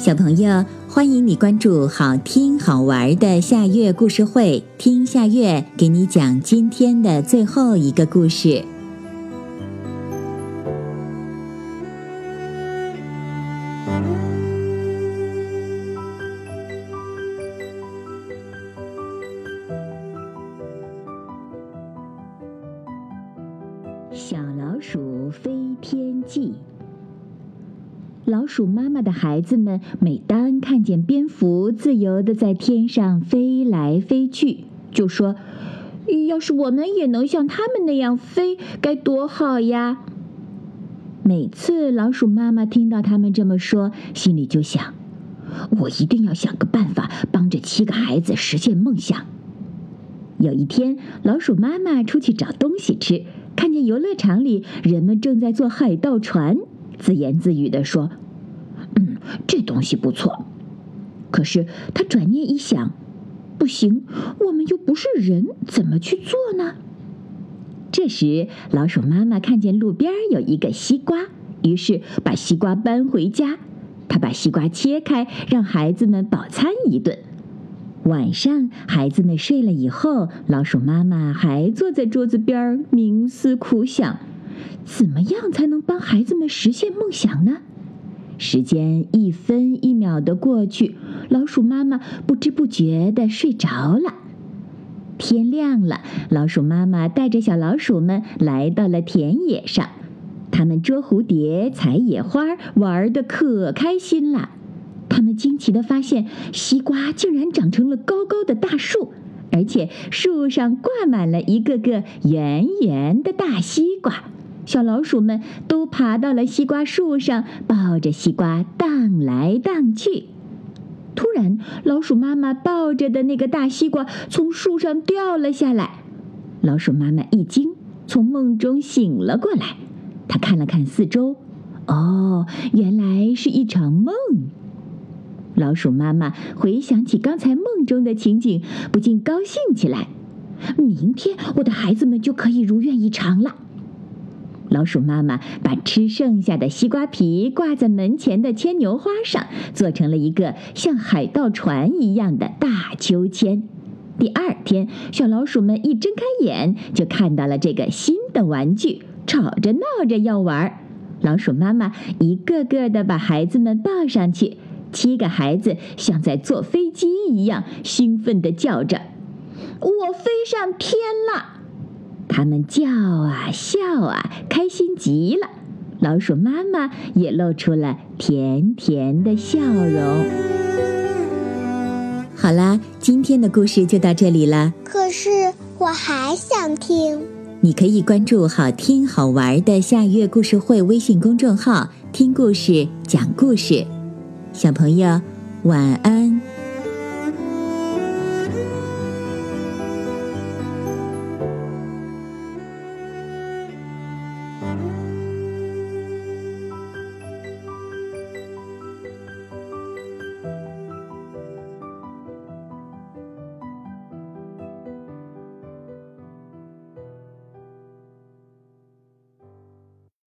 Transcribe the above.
小朋友，欢迎你关注好听好玩的夏月故事会，听夏月给你讲今天的最后一个故事。小老鼠飞天记。老鼠妈妈的孩子们，每当看见蝙蝠自由的在天上飞来飞去，就说：“要是我们也能像他们那样飞，该多好呀！”每次老鼠妈妈听到他们这么说，心里就想：“我一定要想个办法，帮这七个孩子实现梦想。”有一天，老鼠妈妈出去找东西吃，看见游乐场里人们正在坐海盗船。自言自语地说：“嗯，这东西不错。可是他转念一想，不行，我们又不是人，怎么去做呢？”这时，老鼠妈妈看见路边有一个西瓜，于是把西瓜搬回家。她把西瓜切开，让孩子们饱餐一顿。晚上，孩子们睡了以后，老鼠妈妈还坐在桌子边冥思苦想。怎么样才能帮孩子们实现梦想呢？时间一分一秒的过去，老鼠妈妈不知不觉的睡着了。天亮了，老鼠妈妈带着小老鼠们来到了田野上，他们捉蝴蝶、采野花，玩的可开心了。他们惊奇的发现，西瓜竟然长成了高高的大树，而且树上挂满了一个个圆圆的大西瓜。小老鼠们都爬到了西瓜树上，抱着西瓜荡来荡去。突然，老鼠妈妈抱着的那个大西瓜从树上掉了下来。老鼠妈妈一惊，从梦中醒了过来。她看了看四周，哦，原来是一场梦。老鼠妈妈回想起刚才梦中的情景，不禁高兴起来。明天，我的孩子们就可以如愿以偿了。老鼠妈妈把吃剩下的西瓜皮挂在门前的牵牛花上，做成了一个像海盗船一样的大秋千。第二天，小老鼠们一睁开眼，就看到了这个新的玩具，吵着闹着要玩。老鼠妈妈一个个的把孩子们抱上去，七个孩子像在坐飞机一样，兴奋地叫着：“我飞上天了！”他们叫啊笑啊，开心极了。老鼠妈妈也露出了甜甜的笑容。好啦，今天的故事就到这里了。可是我还想听。你可以关注“好听好玩的夏月故事会”微信公众号，听故事，讲故事。小朋友，晚安。